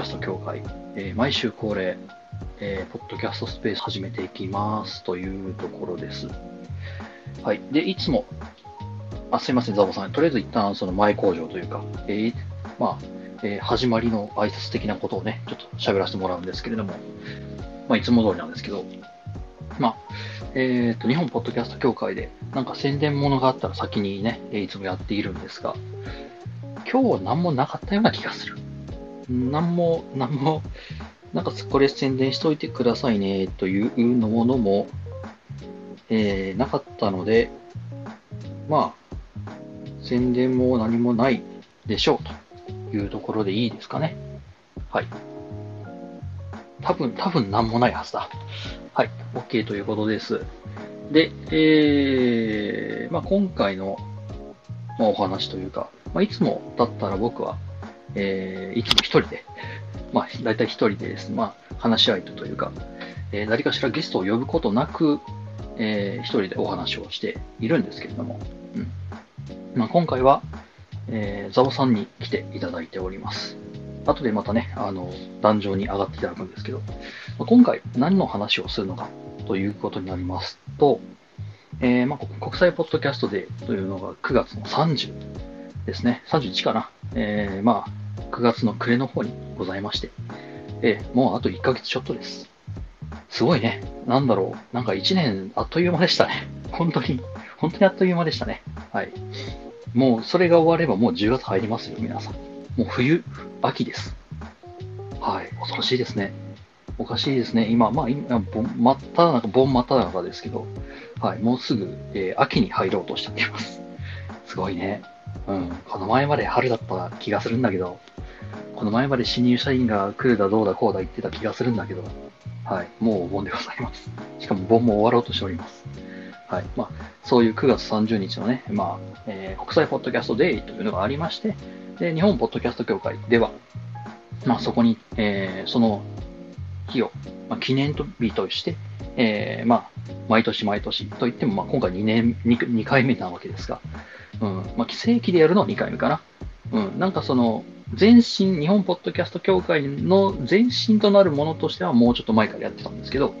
ャスト協会、えー毎週恒例、えーポッドキャストスペース始めていきますというところです。はい。で、いつも、あ、すいません、ザボさん。とりあえず一旦その前工場というか、えーまあ、えー始まりの挨拶的なことをね、ちょっと喋らせてもらうんですけれども、まあ、いつも通りなんですけど、まあ、えっ、と、日本ポッドキャスト協会で、なんか宣伝物があったら先にね、えいつもやっているんですが、今日は何もなかったような気がする。何も、何も、なんかこれ宣伝しといてくださいね、というのものも、えーなかったので、まあ、宣伝も何もないでしょうというところでいいですかね。はい。多分、多分何もないはずだ。はい。OK ということです。で、えー、まあ今回の、お話というか、まあいつもだったら僕は、えー、いつも一人で、まあ大体一人でですね、まあ話し相手というか、えー誰かしらゲストを呼ぶことなく、えー一人でお話をしているんですけれども、うん。まあ今回は、えーザボさんに来ていただいております。後でまたね、あの、壇上に上がっていただくんですけど、まあ今回何の話をするのかということになりますと、えーまあ、国際ポッドキャストデーというのが9月の30ですね。31かな。えーまあ、9月の暮れの方にございまして、えーもうあと1ヶ月ちょっとです。すごいね。なんだろう。なんか1年あっという間でしたね。本当に、本当にあっという間でしたね。はい。もうそれが終わればもう10月入りますよ、皆さん。もう冬、秋です。はい。恐ろしいですね。おかしいですね。今、まあ、今、盆真っ只中、盆真っ只中ですけど、はい。もうすぐ、えー秋に入ろうとしております。すごいね。うん。この前まで春だった気がするんだけど、この前まで新入社員が来るだどうだこうだ言ってた気がするんだけど、はい。もうお盆でございます。しかも盆も終わろうとしております。はい。まあ、そういう9月30日のね、まあ、えー国際ポッドキャストデイというのがありまして、で、日本ポッドキャスト協会では、まあ、そこに、えーその日を、まあ、記念日として、えーまあ、毎年毎年といっても、まあ、今回2年2、2回目なわけですが、うん、まあ、正規でやるのは2回目かな。うん、なんかその、前身、日本ポッドキャスト協会の前身となるものとしてはもうちょっと前からやってたんですけど、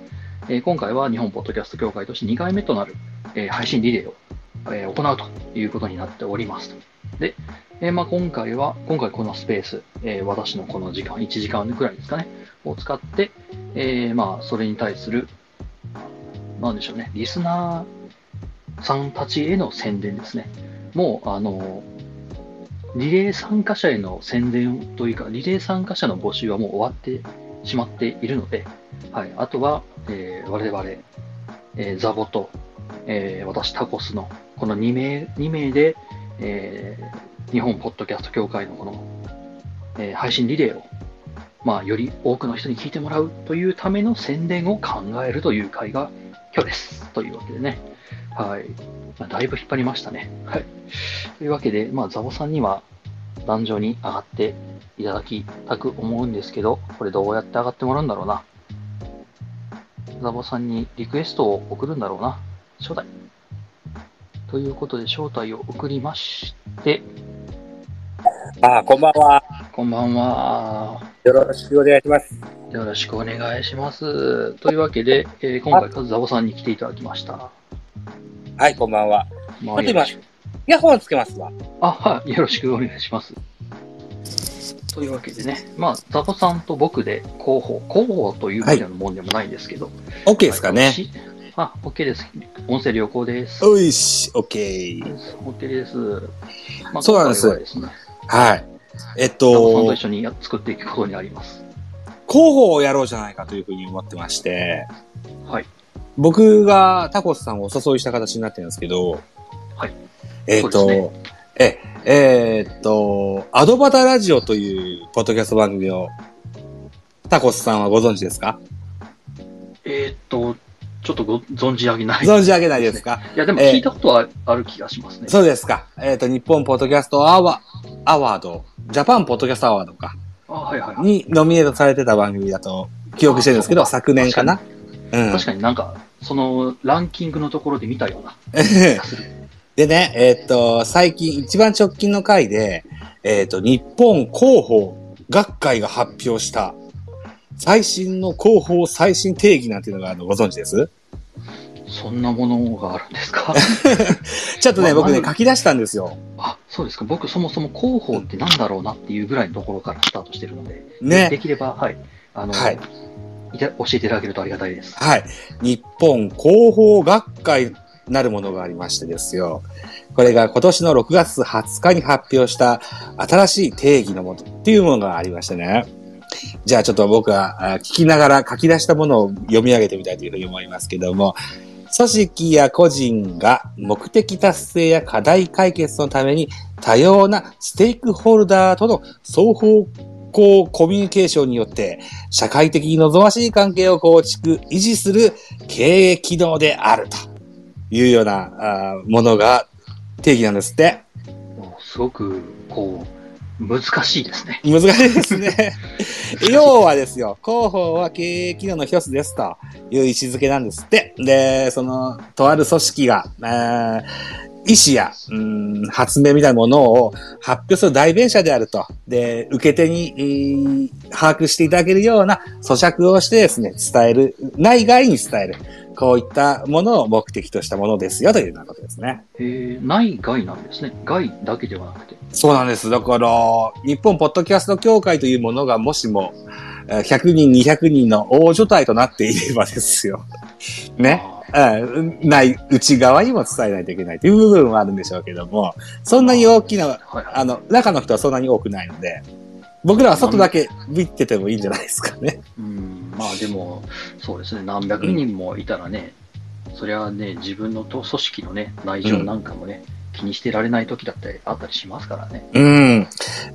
えー今回は日本ポッドキャスト協会として2回目となる、えー配信リレーを、えー行うということになっております。で、えーまあ、今回は、今回このスペース、えー私のこの時間、1時間くらいですかね、を使って、えーまあ、それに対する、なんでしょうね、リスナーさんたちへの宣伝ですね。もう、あの、リレー参加者への宣伝というか、リレー参加者の募集はもう終わってしまっているので、はい、あとは、えー我々、えーザボと、えー私タコスのこの2名 ,2 名で、えー日本ポッドキャスト協会のこの、えー配信リレーを、まあ、より多くの人に聞いてもらうというための宣伝を考えるという会が今日です。というわけでね。はい。まあ、だいぶ引っ張りましたね。はい。というわけで、まあ、ザボさんには壇上に上がっていただきたく思うんですけど、これどうやって上がってもらうんだろうな。ザボさんにリクエストを送るんだろうな。招待。ということで、招待を送りまして、あ、こんばんは。こんばんは。よろしくお願いします。よろしくお願いします。というわけで、えー今回、カズザボさんに来ていただきました。はい、こんばんは。ま待って今イヤホンつけますわ。あ、はい、よろしくお願いします。というわけでね、まあ、ザボさんと僕で広報、広報というわけのもんでもないんですけど。OK ですかね。あ、OK です。音声良好です。おいし、OK。OK です。まあそうなんですはですね、はい。えっザボさんとと一、緒にや作っていくことになります。広報をやろうじゃないかというふうに思ってまして、はい。僕がタコスさんをお誘いした形になってるんですけど、はい。えっ、と、そうでえ、えーっと、アドバタラジオというポッドキャスト番組を、タコスさんはご存知ですか？えーっと、ちょっとご存じ上げない。存じ上げないですか？いや、でもえー聞いたことはある気がしますね。そうですか。えっ、と、日本ポッドキャストアワアワード、ジャパンポッドキャストアワードか、あ、はいはいはい。にノミネートされてた番組だと記憶してるんですけど、あそうか昨年かな？うん。確かになんか、そのランキングのところで見たような。でね、えっ、と、最近一番直近の回で、えっ、と、日本広報学会が発表した最新の広報最新定義なんていうのがあのご存知です？そんなものがあるんですか？ちょっとね、まあ僕ね、書き出したんですよ。あ、そうですか。僕そもそも広報ってなんだろうなっていうぐらいのところからスタートしてるので、でね。きれば、はい。あの、はい教えていただけるとありがたいです。はい。日本広報学会なるものがありましてですよ。これが今年の6月20日に発表した新しい定義のものっていうものがありましてね。じゃあちょっと僕は聞きながら書き出したものを読み上げてみたいというふうに思いますけども、組織や個人が目的達成や課題解決のために多様なステークホルダーとの双方向コミュニケーションによって社会的に望ましい関係を構築、維持する経営機能であるというようなあーものが定義なんですって。すごく、こう、難しいですね。難しいですね。要はですよ、広報は経営機能の一つですという位置づけなんですって。で、その、とある組織が、えー意思や、うん、発明みたいなものを発表する代弁者であると。で、受け手に、えー把握していただけるような咀嚼をしてですね、伝える、内外に伝える。こういったものを目的としたものですよというようなことですね。えー、内外なんですね。外だけではなくて。そうなんです。だから、日本ポッドキャスト協会というものがもしも、えー100人、200人の大所帯となっていればですよ。ね。うん、ない、内側にも伝えないといけないという部分はあるんでしょうけども、そんなに大きな。あの、中の人はそんなに多くないので、僕らは外だけ見ててもいいんじゃないですかね。うん、まあでも、そうですね。何百人もいたらね、そりゃね、自分のと組織のね、内情なんかもね、気にしてられない時だったり、あったりしますからね。うん。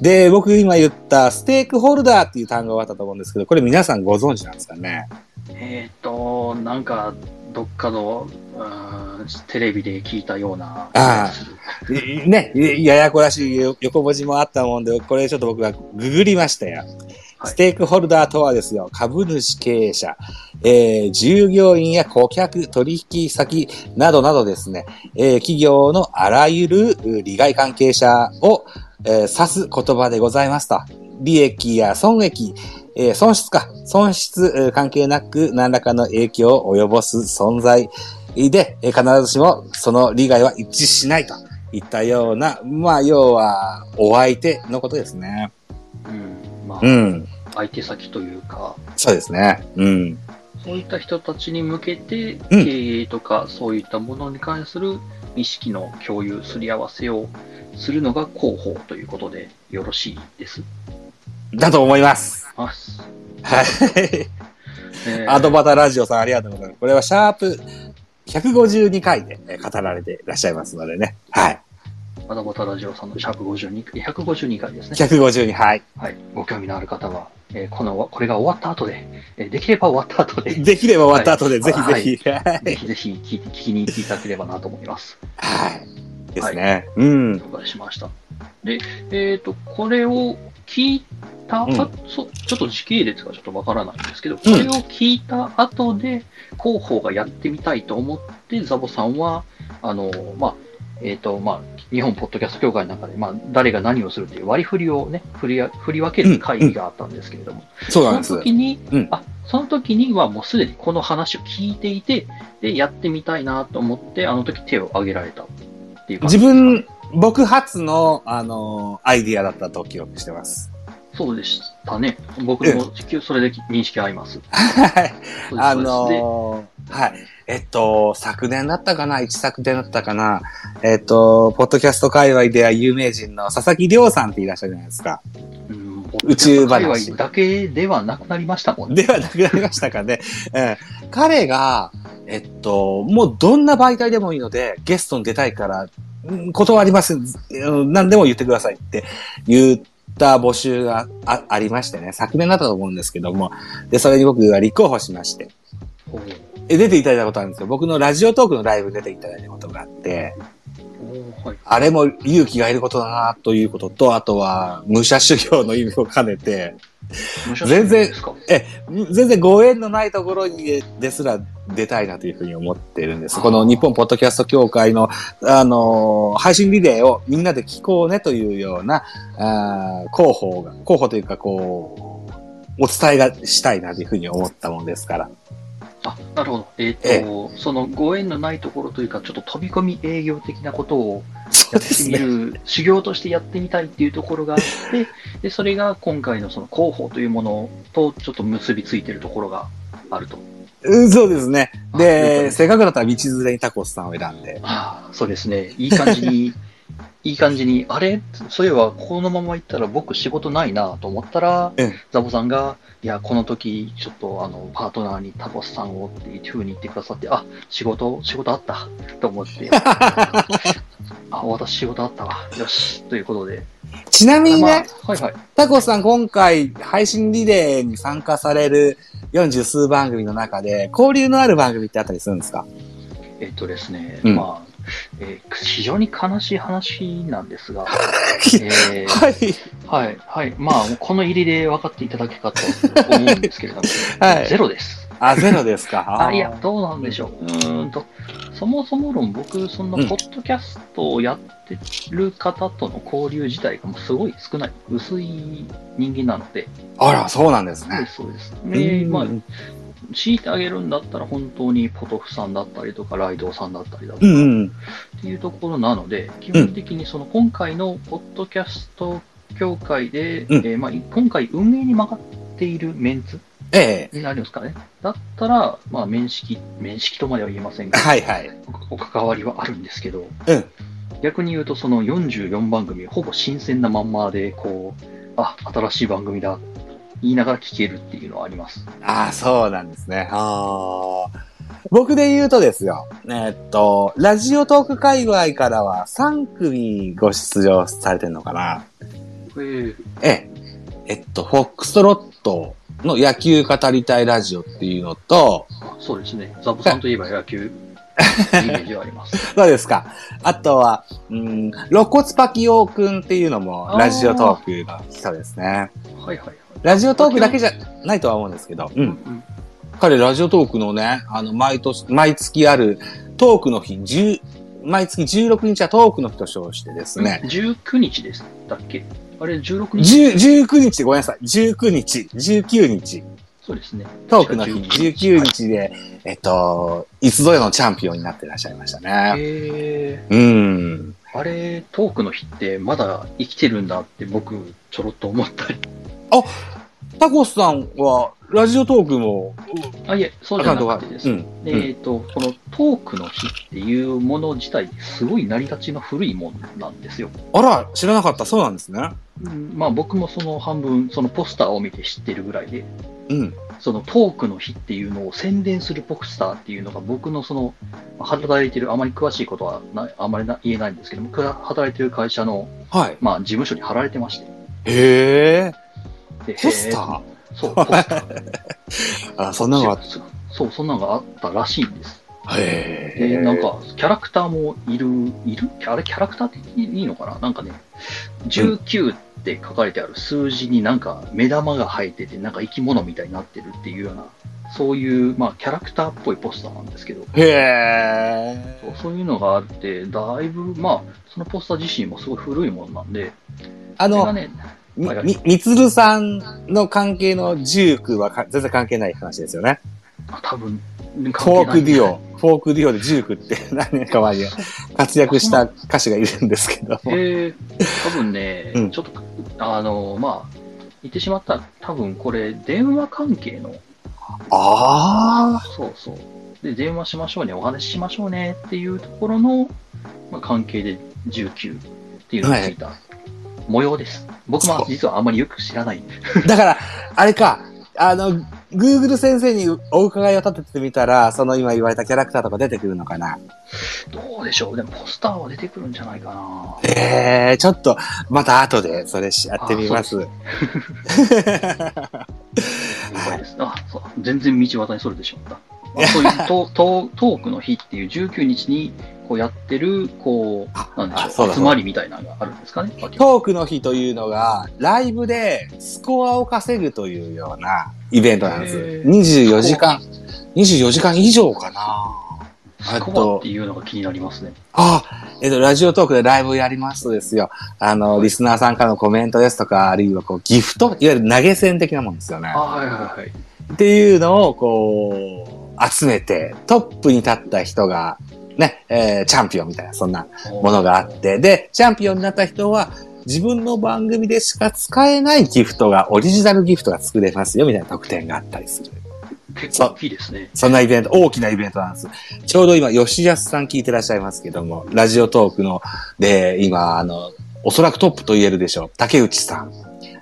で、僕今言ったステークホルダーっていう単語があったと思うんですけど、これ皆さんご存知なんですかね？えっ、と、なんか、どっかの、うんテレビで聞いたような気がする。いね、いややこらしいよ横文字もあったもんで、これちょっと僕がググりましたよ。はいステークホルダーとはですよ、株主経営者、えー従業員や顧客、取引先などなどですね、えー企業のあらゆるう利害関係者を、えー指す言葉でございますと。利益や損益、えー損失か、損失えー関係なく何らかの影響を及ぼす存在で、えー必ずしもその利害は一致しないといったような、まあ、要は、お相手のことですね。うん、まあ、うん。相手先というか、そうですね。うん。そういった人たちに向けて、うん経営とかそういったものに関する意識の共有、すり合わせをするのが広報ということでよろしいです。だと思います。あはい。えーアドバタラジオさんありがとうございます。これはシャープ152回でえー語られていらっしゃいますのでね。はい。アドバタラジオさんのシャープ52、152回ですね。152、はい。はい。ご興味のある方は、えーこの、これが終わった後で、えーできれば終わった後で、できれば終わった後で、はいぜひぜひ。はい。ぜひぜひ聞聞きに行っていただければなと思います。はい。ですね。うん。了解しました。で、えっ、と、これを聞いた、うん。あそちょっと時系列がちょっとわからないんですけど、これを聞いた後で、広報がやってみたいと思って、ザボさんは、あの、まあ、えっ、と、まあ、日本ポッドキャスト協会の中で、まあ、誰が何をするっていう割り振りをね、振りや振り分ける会議があったんですけれども、そのそうなんです。時に、うん。あ、その時にはもうすでにこの話を聞いていて、で、やってみたいなと思って、あの時手を挙げられたっていう感じ自分、僕初の、あのーアイディアだったと記憶してます。そうでしたね。僕もそれで認識合います。はい。あのーはい。えっと、昨年だったかな？一昨年だったかな？えっと、ポッドキャスト界隈では有名人の佐々木亮さんっていらっしゃるじゃないですか。うん宇宙話だけではなくなりましたもんね。ではなくなりましたかね。ええ彼が、えっと、もうどんな媒体でもいいので、ゲストに出たいから、うん断りません。うん何でも言ってくださいって言った募集があありましてね。昨年だったと思うんですけども。で、それに僕が立候補しまして。え出ていただいたことあるんですよ。僕のラジオトークのライブに出ていただいたことがあって、はい。あれも勇気がいることだなということと、あとは武者修行の意味を兼ねて、全然え、全然ご縁のないところにですら出たいなというふうに思ってるんです。この日本ポッドキャスト協会の、あのー配信リレーをみんなで聞こうねというような、あー広報が、広報というかこう、お伝えがしたいなというふうに思ったもんですから。あ、なるほど。えっ、えと、そのご縁のないところというか、ちょっと飛び込み営業的なことをやってみすね。る、修行としてやってみたいっていうところがあって、で、それが今回のその広報というものとちょっと結びついてるところがあると。うんそうですね。で、せっかくだったら道連れにタコスさんを選んで。ああ、そうですね。いい感じに、いい感じに、あれ？そういえば、このまま行ったら僕仕事ないなと思ったら、うんザボさんが、いや、この時、ちょっと、あの、パートナーにタコスさんをっていう風に言ってくださって、あ、仕事、仕事あったと思って、あ、私仕事あったわ。よし。ということで。ちなみにまね、あ、はいはい。タコスさん今回配信リレーに参加される40数番組の中で交流のある番組ってあったりするんですか？えっとですね、うんまあ、えー非常に悲しい話なんですが、えーはい。はい、はい。まあ、この入りで分かっていただけかと思うんですけれども、はいゼロです。あ、ゼロですか？あ、いや、どうなんでしょう。うーんと、そもそも論、僕、その、うんポッドキャストをやってる方との交流自体がもうすごい少ない、薄い人間なので、あら、そうなんですね。そうです、そうです。で、うんまあ、強いてあげるんだったら、本当にポトフさんだったりとか、ライドウさんだったりだとか、うんうん。っていうところなので、基本的にその今回のポッドキャスト協会で、うんえーまあ、今回運営に曲がっているメンツえなるんですかね。だったら、まあ、面識、面識とまでは言えませんが、はいはい。お関わりはあるんですけど、うん。逆に言うと、その44番組、ほぼ新鮮なまんまで、こう、あ、新しい番組だ、言いながら聞けるっていうのはあります。ああ、そうなんですね。ああ。僕で言うとですよ。えーっと、ラジオトーク界隈からは3組ご出場されてるのかな。えー、ええ。えっと、フォックストロットの野球語りたいラジオっていうのと、あそうですね。ザボさんといえば野球、イメージはあります。そうですか。あとは、うん、肋骨パキオくんっていうのもラジオトークの人ですね。はいはいはい。ラジオトークだけじゃないとは思うんですけど、う。うんん。彼ラジオトークのね、あの、毎年、毎月あるトークの日、10毎月16日はトークの日と称してですね、19日でしたっけ？あれ、16日？10 19日でごめんなさい。19日、19日。そうですね。トークの日、確か19日で、えっと、いつぞやのチャンピオンになってらっしゃいましたね。へうん。ーあれ、トークの日ってまだ生きてるんだって僕、ちょろっと思ったり。タコスさんは、ラジオトークも、あ、いえ、そうじゃなくてですね。うん。えっ、と、このトークの日っていうもの自体、すごい成り立ちの古いものなんですよ。あら、知らなかった。そうなんですね。うんまあ僕もその半分、そのポスターを見て知ってるぐらいで、うん。そのトークの日っていうのを宣伝するポスターっていうのが僕のその、まあ働いてる、あまり詳しいことはなあまりな言えないんですけども、働いてる会社の、はい。まあ事務所に貼られてまして。へえ。でポスター？へそう、ポスター。あ、そんなのがあっそう、そんなのがあったらしいんです。た。へえ。で、なんか、キャラクターもいる、いる？あれ、キャラクターっていいのかな？なんかね、19って書かれてある数字になんか目玉が生えてて、なんか生き物みたいになってるっていうような、そういう、まあ、キャラクターっぽいポスターなんですけど、へえ。そうそういうのがあって、だいぶ、まあ、そのポスター自身もすごい古いものなんで、あの、ね、みみ、みつるさんの関係のジュークはか全然関係ない話ですよね。あ多分、フォークデュオ、フォークデュオでジュークって 何年か前に活躍した歌手がいるんですけど。えー、多分ね、うんちょっと、あの、まあ、言ってしまったら、多分これ、電話関係の、あそうそう。で、電話しましょうね、お話ししましょうねっていうところの、まあ、関係で19っていうのがついた模様です。僕も実はあんまりよく知らない。あ。だから、あれか、あの、Google 先生にお伺いを立ててみたら、その今言われたキャラクターとか出てくるのかな。どうでしょうでもポスターは出てくるんじゃないかな。ええちょっと、また後でそれしやってみます。了解 です。あ、そう。全然道端にそれてしまった。まあ、そういうトトトークの日っていう19日にこうやってる、こあう、なんでしょう、集まりみたいなのがあるんですかね？トークの日というのが、ライブでスコアを稼ぐというようなイベントなんです。へー24時間、24時間以上かな。スコアっていうのが気になりますね。あ、えっと、ラジオトークでライブやりますとですよ。あの、リスナーさんからのコメントですとか、あるいはこう、ギフト、いわゆる投げ銭的なもんですよねあ。はいはいはい。っていうのを、こう、集めて、トップに立った人が、ね、えーチャンピオンみたいな、そんなものがあって、で、チャンピオンになった人は、自分の番組でしか使えないギフトが、オリジナルギフトが作れますよ、みたいな特典があったりする。結構大きいですね。そんなイベント、大きなイベントなんです。ちょうど今、吉安さん聞いてらっしゃいますけども、ラジオトークの、で、今、あの、おそらくトップと言えるでしょう。竹内さん。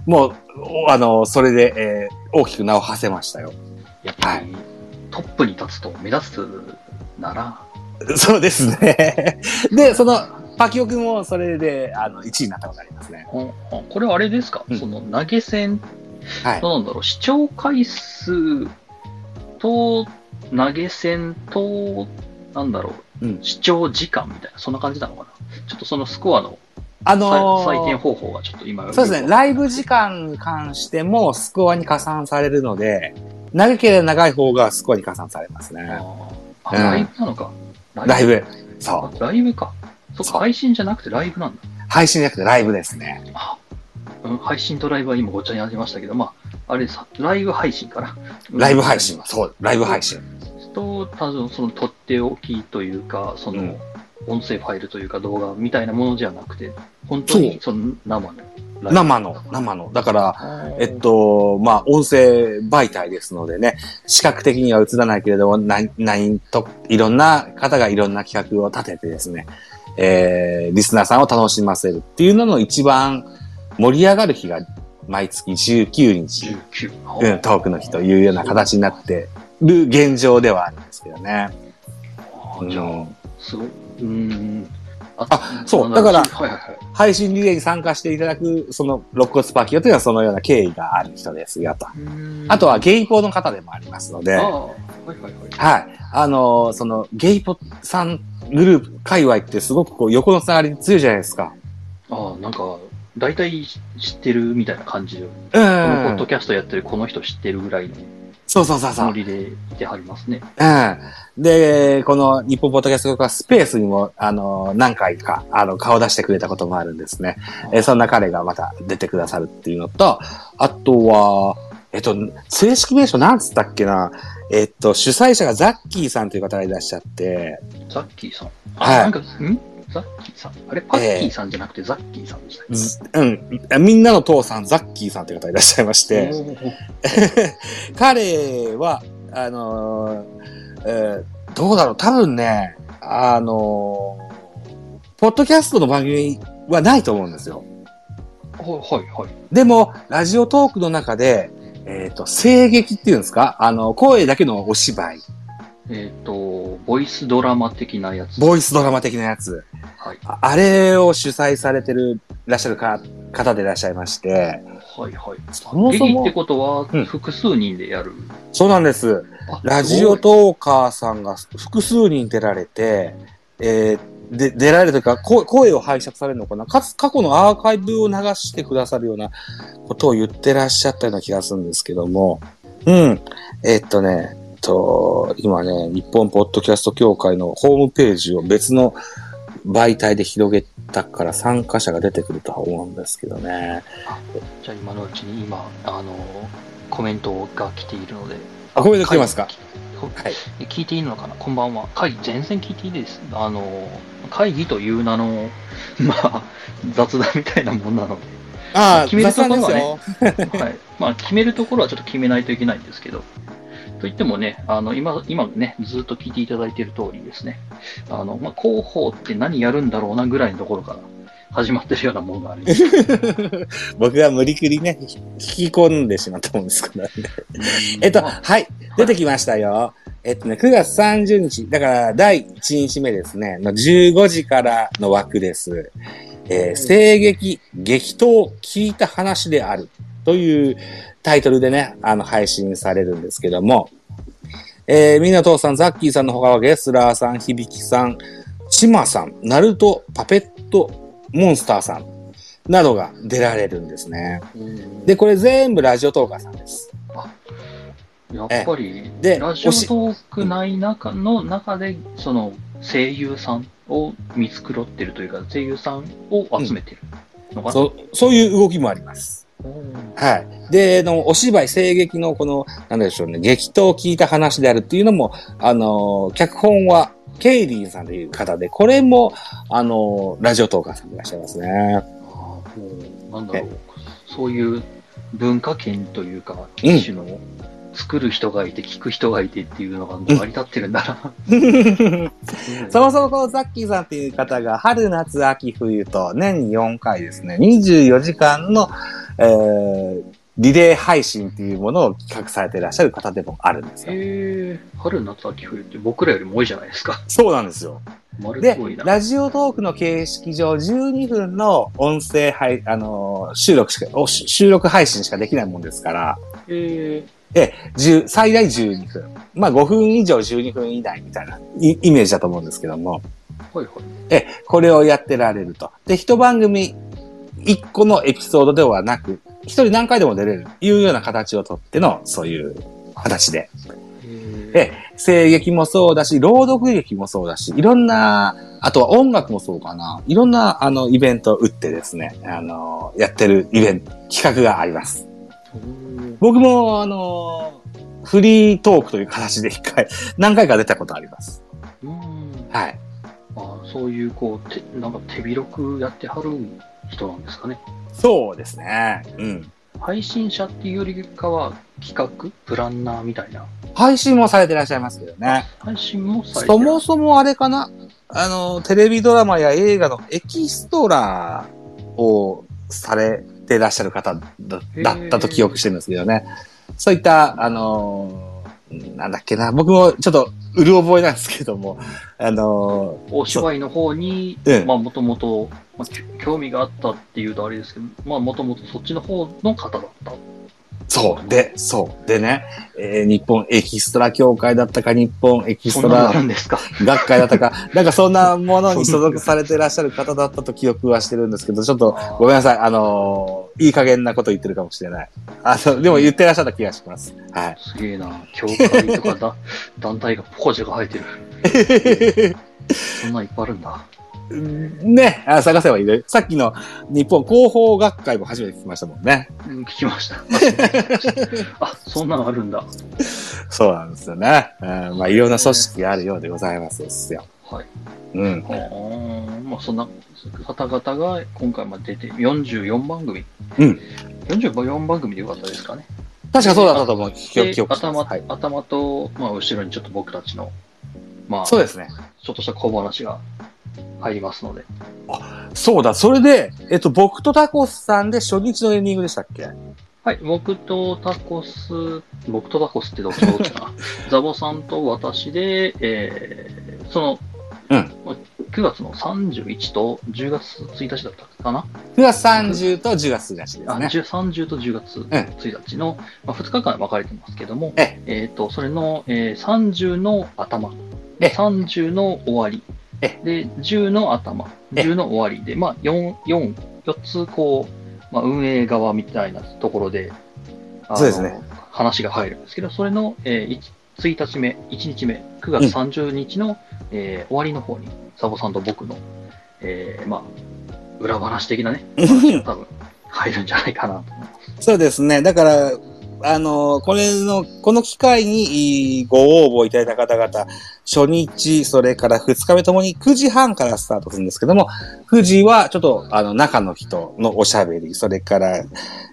もう、おあの、それで、えー大きく名を馳せましたよ。やっぱり、トップに立つと目立つなら、そうですね。で、その、パキオくんもそれで、あの、1位になったことありますね。これはあれですか、うんその投げ銭？はい。どうなんだろう、視聴回数と投げ銭と、なんだろう、うん視聴時間みたいな、そんな感じなのかな？ちょっとそのスコアのあ採のー採点方法がちょっと今、そうですね。ライブ時間に関してもスコアに加算されるので、長ければ長い方がスコアに加算されますね。あ、うんライブなのか。ライブ。そあライブか。そっか、配信じゃなくてライブなんだ。う。配信じゃなくてライブですね。あうん、配信とライブは今ごっちゃになりましたけど、まあ、あれさ、ライブ配信かな。ライブ配信は、そう、ライブ配信。と、多分そのとっておきというか、その、うん音声ファイルというか動画みたいなものじゃなくて、本当にその生の。生の、生の。だから、えっ、と、まあ、音声媒体ですのでね、視覚的には映らないけれども、な、何と、いろんな方がいろんな企画を立ててですね、えー、リスナーさんを楽しませるっていうのの一番盛り上がる日が毎月19日、19。うん、トークの日というような形になってる現状ではあるんですけどね。あーじゃあ、う。うーん。ああそうなだからはいはいはい。配信リレーに参加していただく、その、肋骨パキオというのはそのような経緯がある人ですよと。あとは、ゲイポの方でもありますので、ははいはいはい。い。あのーその、ゲイポさんグループ、界隈ってすごくこう、横のつながり強いじゃないですか。ああ、なんか、大体知ってるみたいな感じで、うこのポッんド。キャストやってるこの人知ってるぐらいのそうそうそうそう。ノリでいてはりますね。うん。で、この日本ポッドキャストがスペースにも、あの、何回か、あの、顔出してくれたこともあるんですね。えーそんな彼がまた出てくださるっていうのと、あとは、えっと、正式名称なんつったっけなえっと、主催者がザッキーさんという方がいらっしゃって、ザッキーさん。あ、はいなんか、ん？ザッキーさん。あれ、パッキーさんじゃなくてザッキーさんでしたっけ？ずうん、みんなの父さん、ザッキーさんという方がいらっしゃいまして、彼は、あのーえーどうだろう、多分ね、あのーポッドキャストの番組はないと思うんですよ。はいはいはい。でも、ラジオトークの中で、えっ、と、声劇っていうんですか？あの、声だけのお芝居。えっ、と、ボイスドラマ的なやつ。ボイスドラマ的なやつ。はい。ああれを主催されてる、いらっしゃるか方でいらっしゃいまして、はいはい。そもそも劇って、ことはうん、複数人でやる？そうなんです。あラジオトーカーさんが複数人出られて、えーで、出られるというか、声声を拝借されるのかな？かつ、過去のアーカイブを流してくださるようなことを言ってらっしゃったような気がするんですけども、うん。えっとね、と、今ね、日本ポッドキャスト協会のホームページを別の媒体で広げたから参加者が出てくるとは思うんですけどね。じゃあ今のうちに今、あの、コメントが来ているので。あ、コメント来てますか？ははい。い聞いていいのかな？こんばんは。会議、全然聞いていいです。あの、会議という名の、まあ、雑談みたいなもんなのああ、決めるところはね はい。まあ、決めるところはちょっと決めないといけないんですけど、といってもね、あの、今、今ね、ずっと聞いていただいている通りですね、あの、まあ、広報って何やるんだろうなぐらいのところから始まってるようなものがあります。僕が無理くりね、引き込んでしまったもんですからね。えっと、まあはい、出てきましたよ。えっとね、9月30日、だから第1日目ですね、の15時からの枠です。えー、声劇、激闘、聞いた話であるというタイトルでね、あの、配信されるんですけども、えー、みなとうさん、ザッキーさんの他はゲスラーさん、響さん、ちまさん、ナルトパペットモンスターさんなどが出られるんですね。で、これ全部ラジオトーカーさんです。やっぱり、でラジオトークない中の中で、その声優さんを見繕ってるというか、声優さんを集めてるのかな、そう、そういう動きもあります。はい。で、あの、お芝居、声劇のこの、なんでしょうね、激闘を聞いた話であるっていうのも、あの、脚本は、ケイリンさんという方で、これも、あの、ラジオトーカーさんでいらっしゃいますね。なんだろう、そういう文化圏というか、うん一種の作る人がいて、聞く人がいてっていうのが成り立ってるんだな。う んそもそもこのザッキーさんっていう方が、春、夏、秋、冬と年に4回ですね、24時間の、えー、リレー配信っていうものを企画されていらっしゃる方でもあるんですよ。えー、春、夏、秋、冬って僕らよりも多いじゃないですか。そうなんですよ。で。ラジオトークの形式上、12分の音声配、あのー収録しか、収録配信しかできないもんですから、え10最大12分。まあ5分以上12分以内みたいなイイメージだと思うんですけども、ー、はいはい。え、これをやってられると。で、一番組1個のエピソードではなく、一人何回でも出れる、いうような形をとっての、そういう形で。ええ、声劇もそうだし、朗読劇もそうだし、いろんな、あとは音楽もそうかな。いろんな、あの、イベントを打ってですね、あの、やってるイベント、企画があります。ー、僕も、あの、フリートークという形で一回、何回か出たことあります。うん。はい。あそういう、こう、てなんか手広くやってはる人なんですかね。そうですね。うん。配信者っていうよりかは、企画？プランナーみたいな？配信もされていらっしゃいますけどね。配信もされてそもそもあれかな？あの、テレビドラマや映画のエキストラをされてらっしゃる方だだったと記憶してるんですけどね。そういった、あの、なんだっけな、僕もちょっと、うる覚えなんですけども、あの、お芝居の方にええ、まあ、もともと、まあき興味があったっていうとあれですけど、まあ、もともとそっちの方の方だった。そう、で、そう、でね、えー日本エキストラ協会だったか、日本エキストラ。学会だったか、なんかそんなものに所属されていらっしゃる方だったと記憶はしてるんですけど、ちょっとごめんなさい、あのーいい加減なこと言ってるかもしれない。あの、でも言ってらっしゃった気がします。はい。すげえな。協会とかだ 団体がポコジが生えてる。そんなんいっぱいあるんだ。ね、あ探せばいいね。さっきの日本広報学会も初めて聞きましたもんね。うん聞きました。あ、そんなのあるんだ。そうなんですよね。うん、まあいろんな組織があるようでございますですよ。はい。うん。まあ、そんな方々が今回まで出て、44番組。うん。44番組でよかったですかね。確かそうだったと思う。記憶頭す。はい。頭と、まあ、後ろにちょっと僕たちの、まあ、そうですね。ちょっとした小話が入りますので。そうだ。それで、えっと、僕とタコスさんで初日のエンディングでしたっけ？はい、僕とタコス、僕とタコスってどっち？どっちかな。ザボさんと私で、えー、その、うんまあ9月の31と10月1日だったかな？?9 月30と10月1日ですあ、ね。10 30と10月1日の、まあ、2日間分かれてますけども、ええっ、と、それの、えー30の頭、え30の終わり、えで、10の頭、え10の終わりで、まあ、4、4、4つ、こう、まあ、運営側みたいなところで、そうですね。話が入るんですけど、それの、えー、1, 日目、1日目、9月30日の、えー終わりの方に、サボさんと僕の、えーまあ、裏話的なね、話が多分入るんじゃないかなと思います。そうですね。だから、あの、これの、この機会にいご応募いただいた方々、初日、それから2日目ともに9時半からスタートするんですけども、9時はちょっと、あの、中の人のおしゃべり、それから、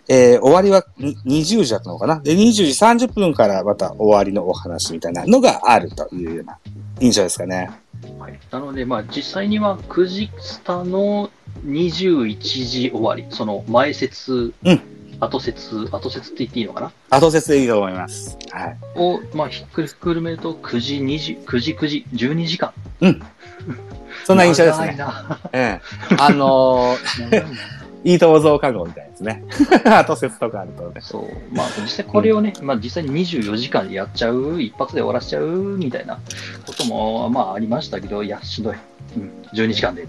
えー終わりはに20時だったのかな？で、20時30分からまた終わりのお話みたいなのがあるというような印象ですかね。はい、なので、まあ、実際には9時スタの21時終わり、その前説、うん後説、後説って言っていいのかな？後説でいいと思います。はい。を、まあ、ひっくりひっくるめると9時、20、9時、9時、12時間。そんな印象ですね。長いな。ええ。あのー長いないいとも増加号みたいですね。後説とかあるとね。そう。まあ、実際これをね、まあ実際に24時間でやっちゃう、一発で終わらせちゃう、みたいなことも、まあありましたけど、いや、しんどい。うん、12時間で。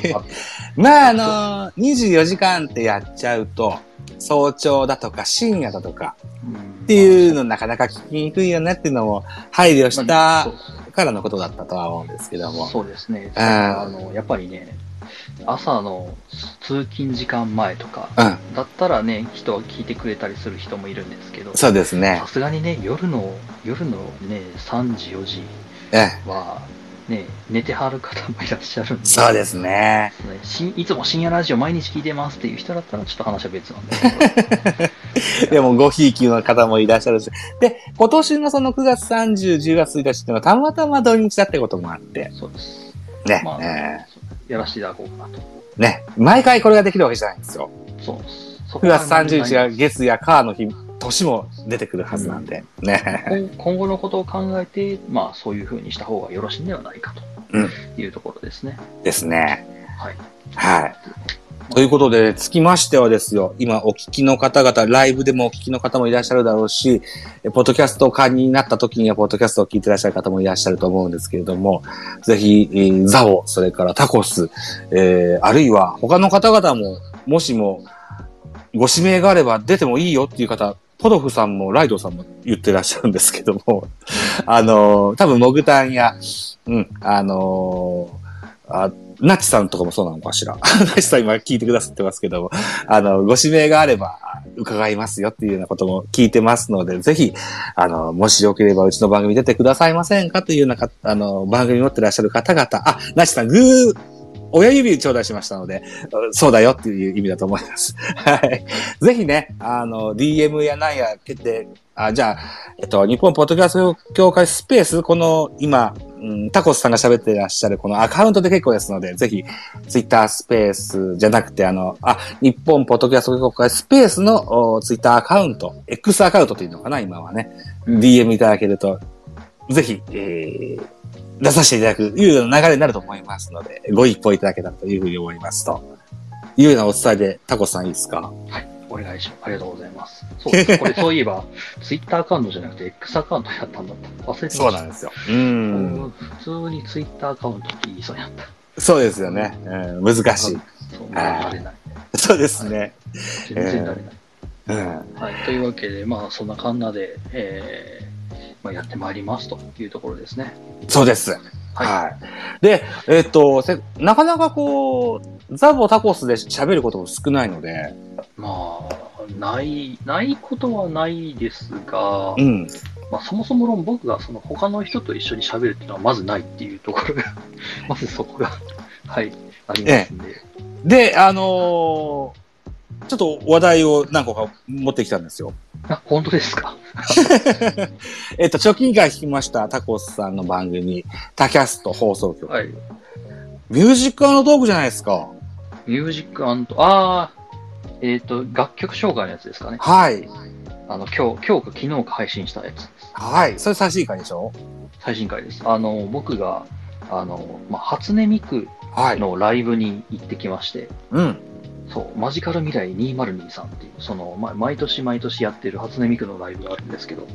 まあ、あの24時間ってやっちゃうと、早朝だとか深夜だとかっていうのなかなか聞きにくいよねっていうのも配慮したからのことだったとは思うんですけども。そうですね。あの、やっぱりね、朝の通勤時間前とか、だったらね、人は聞いてくれたりする人もいるんですけど、そうですね。さすがにね、夜の、夜のね、3時、4時は、ね、寝てはる方もいらっしゃるんで。そうですね。いつも深夜ラジオ毎日聞いてますっていう人だったらちょっと話は別なんで でも、ごひいきの方もいらっしゃるし。で、今年のその9月30、10月1日っていうのはたまたま土日だってこともあって。そうです。ね。まあ、ねやらせていただこうかなと。ね。毎回これができるわけじゃないんですよ。そうです。9月30日が月や火の日年も出てくるはずなんで、ね。今後のことを考えて、まあそういうふうにした方がよろしいんではないかというところですね。うん、ですね。はい。はい。ということで、つきましてはですよ、今お聞きの方々、ライブでもお聞きの方もいらっしゃるだろうし、ポッドキャスト管になった時には、ポッドキャストを聞いてらっしゃる方もいらっしゃると思うんですけれども、ぜひ、ザオ、それからタコス、えー、あるいは他の方々も、もしも、ご指名があれば出てもいいよっていう方、ポドフさんもライドさんも言ってらっしゃるんですけども、あのー、多分モグタンや、うん、あのー、あナッチさんとかもそうなのかしら。ナチさん今聞いてくださってますけども、あの、ご指名があれば伺いますよっていうようなことも聞いてますので、ぜひ、あの、もしよければうちの番組出てくださいませんかというようなか、あの、番組持ってらっしゃる方々、あ、ナチさん、グー、親指頂戴しましたので、そうだよっていう意味だと思います。はい。ぜひね、あの、DM やなんやけて、あ、じゃあ、えっと、日本ポッドキャスト協会スペース、この今、うん、タコスさんが喋ってらっしゃるこのアカウントで結構ですので、ぜひ、ツイッタースペースじゃなくて、あの、あ、日本ポッドキャスト協会スペースのツイッターアカウント、X アカウントというのかな、今はね。DM いただけると、ぜひ、えー、出させていただく、いうような流れになると思いますので、ご一報いただけたらというふうに思いますと。いうようなお伝えで、タコさんいいですか？はい。お願いします。ありがとうございます。そうです。これ そういえば、ツイッターアカウントじゃなくて X アカウントやったんだった。忘れてました。そうなんですよ。うん。普通にツイッターアカウントって言いそうやった。そうですよね。うん、難しい。そう、慣れない。そうですね。全然慣れない。うん。はい。というわけで、まあ、そんなカンナで、えー、まあ、やってまいりますというところですね。そうです。はい。はい、で、えっ、となかなかこう、ザボタコスで喋ることも少ないので。まあ、ない、ないことはないですが、うん。まあ、そもそも論僕がその他の人と一緒に喋るっていうのはまずないっていうところが まずそこがはい、ありますんで。ええ、で、あのーちょっと話題を何個か持ってきたんですよ。あ、本当ですか？えっと、直近回聞きました、タコスさんの番組、タキャスト放送局。はい。ミュージックトークじゃないですか。ミュージックああ、えっ、ー、と、楽曲紹介のやつですかね。はい。あの、今日、今日か昨日か配信したやつです。はい。それ最新回でしょ？最新回です。あの、僕が、あの、まあ、初音ミクのライブに行ってきまして、うん。そう、マジカル未来2023っていう、その、ま、毎年毎年やってる初音ミクのライブがあるんですけど、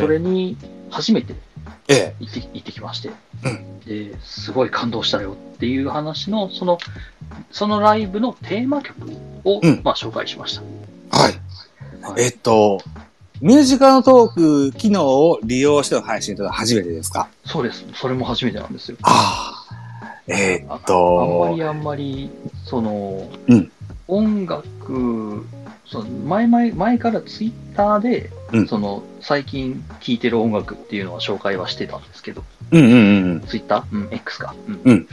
それに初めて行って,、行ってきまして、うん、ですごい感動したよっていう話の、その、そのライブのテーマ曲を、うん、まあ、紹介しました。はい。はい、えっと、ミュージカルトーク機能を利用しての配信というのは初めてですか？そうです。それも初めてなんですよ。ああ。えー、っとあ。んまりあんまり、その、うん、音楽、その前前前からツイッターで、うん、その最近聴いてる音楽っていうのは紹介はしてたんですけど、うんうんうん、ツイッター？うん、X か。うん。うん、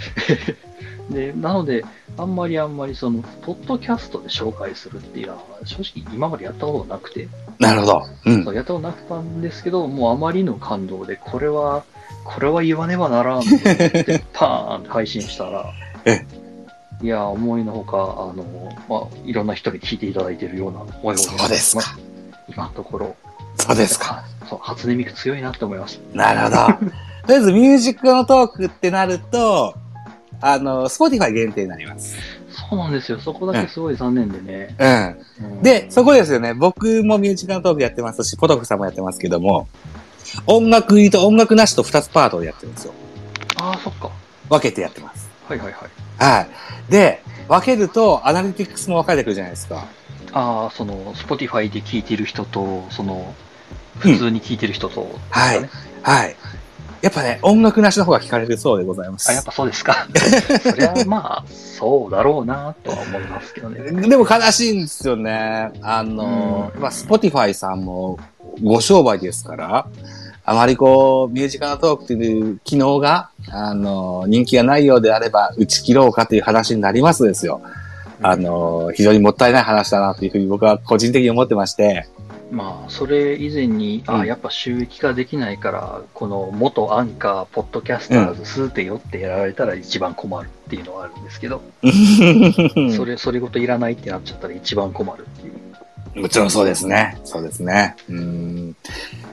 で、なので、あんまりあんまりその、ポッドキャストで紹介するっていうのは、正直今までやったことがなくて。なるほど。うん。そうやったことなかったんですけど、もうあまりの感動で、これは、これは言わねばならんって、パーンって配信したら、えいや、思いのほか、あの、まあ、いろんな人に聞いていただいているような思いをそうですか。今のところ。そうですか。そう、初音ミク強いなって思いました。なるほど。とりあえずミュージックのトークってなると、あの、スポティファイ限定になります。そそうなんですよ。そこだけすごい残念でね。うん。うんで、そこですよね。僕もミュージックトークやってますし、ポトフさんもやってますけども、音楽入りと音楽なしと2つパートをやってるんですよ。ああ、そっか。分けてやってます。はいはいはい。はい。で、分けると、アナリティクスも分かれてくるじゃないですか。ああ、その、Spotify で聴いてる人と、その、普通に聴いてる人と、はいねはい。やっぱね、音楽なしの方が聞かれるそうでございます。あ、やっぱそうですか。そりゃまあ、そうだろうなとは思いますけどね。でも悲しいんですよね。あの、うんまあ、Spotify さんもご商売ですから、あまりこう、ミュージカルトークという機能が、あの、人気がないようであれば、打ち切ろうかという話になりますですよ。あの、非常にもったいない話だなというふうに僕は個人的に思ってまして、まあ、それ以前に、あうんやっぱ収益化できないから、この元アンカー、ポッドキャスターズ、スーテよってやられたら一番困るっていうのはあるんですけど、それ、それごといらないってなっちゃったら一番困るっていう。もちろんそうですね。そうですね。うん。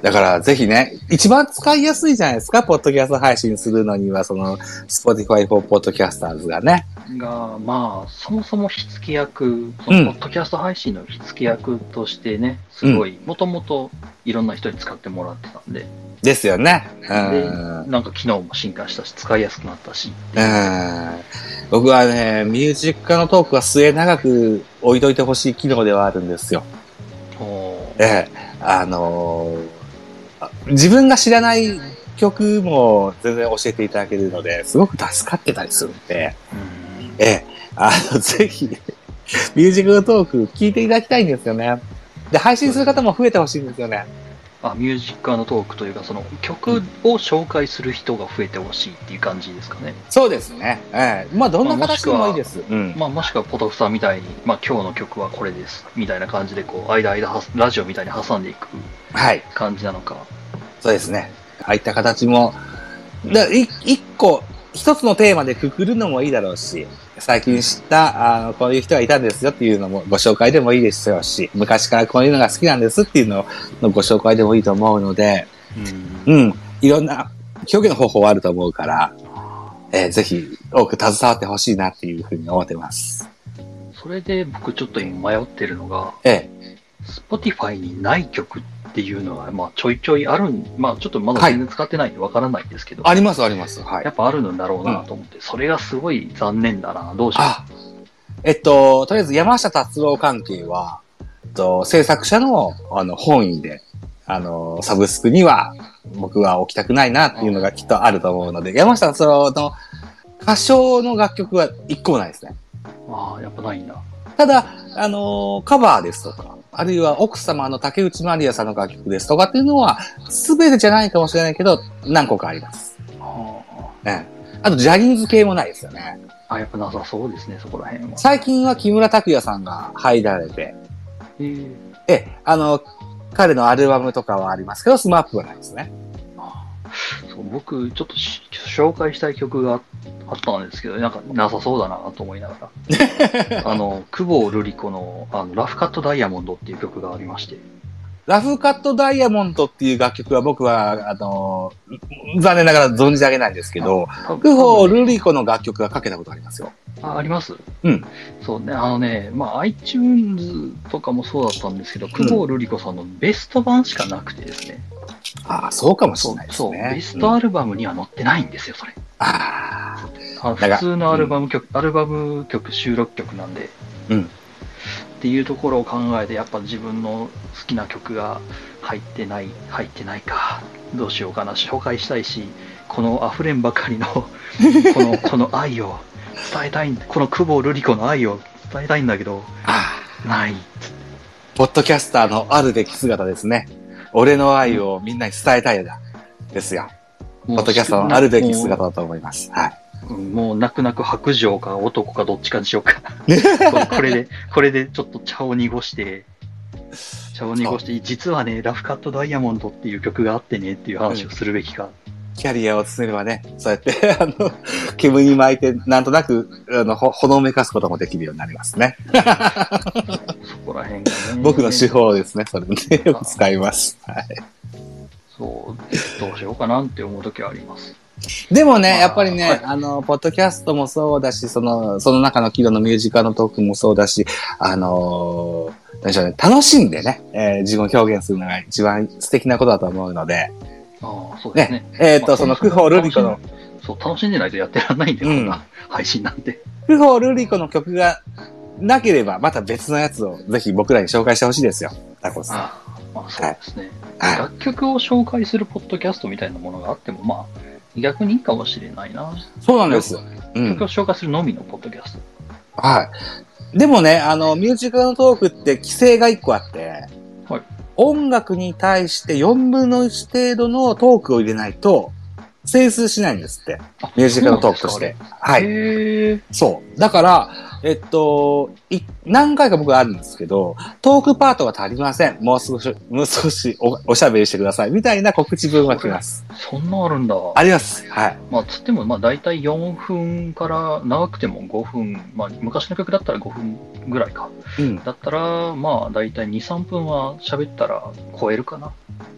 だから、ぜひね、一番使いやすいじゃないですか、ポッドキャスト配信するのには、その、Spotify for Podcasters がね。が、まあ、そもそも火付け役、そうんのポッドキャスト配信の火付け役としてね、すごい、もともといろんな人に使ってもらってたんで、ですよね。うで、ん。なんか機能も進化したし、使いやすくなったし、うん。僕はね、ミュージックのトークは末長く置いといてほしい機能ではあるんですよ。おええ。あのーあ自分が知らない曲も全然教えていただけるので、すごく助かってたりするんで、うんええ、あの、ぜひ、ミュージックトーク聞いていただきたいんですよね。で、配信する方も増えてほしいんですよね。あミュージックのトークというか、その曲を紹介する人が増えてほしいっていう感じですかね。そうですね。ええ。まあ、どんな形でもいいです。うん。まあ、もしくはポトフさんみたいに、まあ、今日の曲はこれです、みたいな感じで、こう、間間は、ラジオみたいに挟んでいくはい。感じなのか。そうですね。ああいった形も、一個、一つのテーマでくくるのもいいだろうし、最近知った、あの、こういう人がいたんですよっていうのもご紹介でもいいですよし、昔からこういうのが好きなんですっていうののご紹介でもいいと思うので、うん。うん、いろんな表現の方法はあると思うから、えーぜひ多く携わってほしいなっていうふうに思ってます。それで僕ちょっと今迷ってるのが、ええ、Spotify にない曲っていうのが、まあ、ちょいちょいあるん、まあ、ちょっとまだ全然使ってないんでわからないんですけど、ありますあります。はいや。っぱあるんだろうなと思って、それがすごい残念だな、どうしよう。あ、えっと、とりあえず山下達郎関係は、えっと、制作者の、あの、本意で、あの、サブスクには、僕は置きたくないなっていうのがきっとあると思うので、山下達郎の歌唱の楽曲は一個もないですね。ああ、やっぱないんだ。ただ、あの、カバーですとか、あるいは奥様の竹内まりやさんの楽曲ですとかっていうのは、すべてじゃないかもしれないけど、何個かあります。あね。あと、ジャニーズ系もないですよね。あ、やっぱなさそうですね、そこら辺は。最近は木村拓哉さんが入られて、えーえ、あの、彼のアルバムとかはありますけど、スマップはないですね。そう僕、ちょっとし紹介したい曲があったんですけど、なんかなさそうだなと思いながら。あの、久保瑠璃子のあのラフカットダイヤモンドっていう曲がありまして、ラフカットダイヤモンドっていう楽曲は僕は、あの、残念ながら存じ上げないんですけど、多分クホルリコの楽曲がかけたことありますよ。ああります？うん。そうね、あのね、まあ iTunes とかもそうだったんですけど、久保瑠璃子さんのベスト版しかなくてですね。ああ、そうかもしれないですそう、ね。ベストアルバムには載ってないんですよ、それ。ああ、普通のアルバム曲、アルバム曲、収録曲なんで。うんっていうところを考えて、やっぱ自分の好きな曲が入ってない、入ってないか。どうしようかな。紹介したいし、この溢れんばかりの、この、この愛を伝えたい、この久保瑠璃子の愛を伝えたいんだけど、あない。あ、ポッドキャスターのあるべき姿ですね。俺の愛をみんなに伝えたいだ。ですよ。ポポッドキャスターのあるべき姿だと思います。はい。うんもう泣く泣く白状か男かどっちかにしようか。これこれで、これでちょっと茶を濁して、茶を濁して、実はね、ラフカットダイヤモンドっていう曲があってねっていう話をするべきか。キャリアを進めればね、そうやって、あの、煙に巻いて、なんとなく、あの、ほ、ほのめかすこともできるようになりますね。そこら辺がね。僕の手法ですね、それね、よく使います。はい。そう、どうしようかなって思うときはあります。でもね、まあやっぱりね、はいあの、ポッドキャストもそうだし、その、その中のキロのミュージカルのトークもそうだし、あのー何でしょうね、楽しんでね、えー自分を表現するのが一番素敵なことだと思うので、ああ、そうですね。えっ、と、まあその、クホルリコの、そう、楽しんでないとやってらんないんで、うん配信なんて。クホルリコの曲がなければ、また別のやつをぜひ僕らに紹介してほしいですよ、タコさん。まあそうですね。はい楽曲を紹介するポッドキャストみたいなものがあっても、まあ、逆にいいかもしれないな。そうなんです。うん曲を。紹介するのみのポッドキャスト。はい。でもね、あの、ミュージカルのトークって規制が一個あって、はい音楽に対して4分の1程度のトークを入れないと、整数しないんですって。あミュージカルのトークとして。はい。そう。だから、えっと、い何回か僕はあるんですけど、トークパートが足りません。もう少し、もう少しおおしゃべりしてください。みたいな告知文が来ます。そんなあるんだ。あります。はい。まあ、つっても、まあ、大体4分から、長くても5分、まあ、昔の曲だったら5分ぐらいか。うん。だったら、まあ、大体2、3分は喋ったら超えるかな。